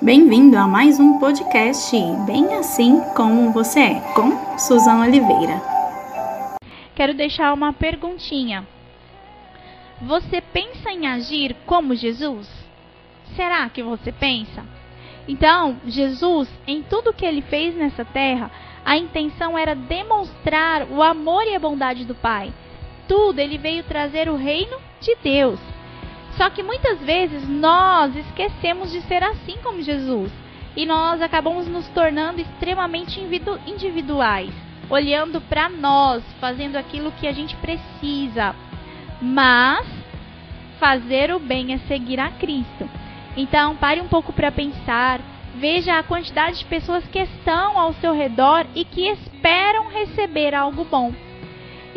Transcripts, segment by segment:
Bem-vindo a mais um podcast Bem Assim Como Você É, com Suzana Oliveira. Quero deixar uma perguntinha. Você pensa em agir como Jesus? Será que você pensa? Então, Jesus, em tudo que ele fez nessa terra, a intenção era demonstrar o amor e a bondade do Pai. Tudo ele veio trazer o reino de Deus. Só que muitas vezes nós esquecemos de ser assim como Jesus e nós acabamos nos tornando extremamente individuais, olhando para nós, fazendo aquilo que a gente precisa. Mas fazer o bem é seguir a Cristo. Então, pare um pouco para pensar, veja a quantidade de pessoas que estão ao seu redor e que esperam receber algo bom.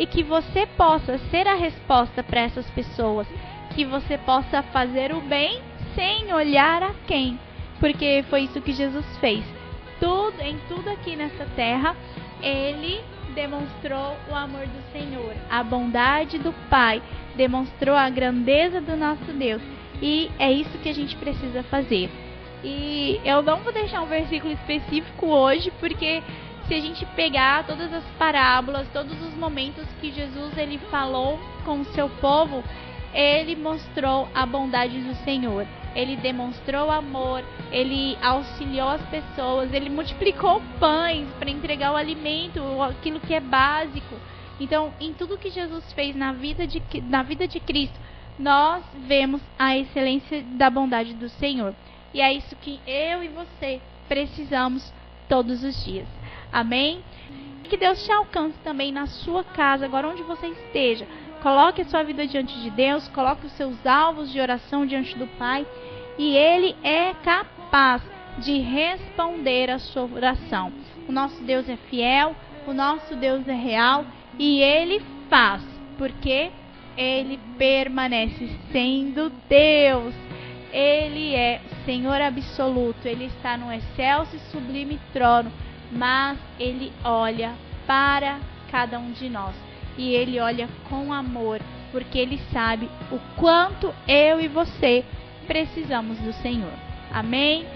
E que você possa ser a resposta para essas pessoas que você possa fazer o bem sem olhar a quem, porque foi isso que Jesus fez. Tudo, em tudo aqui nessa terra, ele demonstrou o amor do Senhor, a bondade do Pai, demonstrou a grandeza do nosso Deus. E é isso que a gente precisa fazer. E eu não vou deixar um versículo específico hoje, porque se a gente pegar todas as parábolas, todos os momentos que Jesus ele falou com o seu povo, ele mostrou a bondade do Senhor. Ele demonstrou amor, ele auxiliou as pessoas, ele multiplicou pães para entregar o alimento, aquilo que é básico. Então, em tudo que Jesus fez na vida de, na vida de Cristo, nós vemos a excelência da bondade do Senhor. E é isso que eu e você precisamos todos os dias. Amém? Que Deus te alcance também na sua casa, agora onde você esteja Coloque a sua vida diante de Deus, coloque os seus alvos de oração diante do Pai e Ele é capaz de responder a sua oração. O nosso Deus é fiel, o nosso Deus é real e Ele faz, porque Ele permanece sendo Deus. Ele é Senhor absoluto, Ele está no excelso e sublime trono, mas Ele olha para cada um de nós e ele olha com amor, porque ele sabe o quanto eu e você precisamos do Senhor. Amém?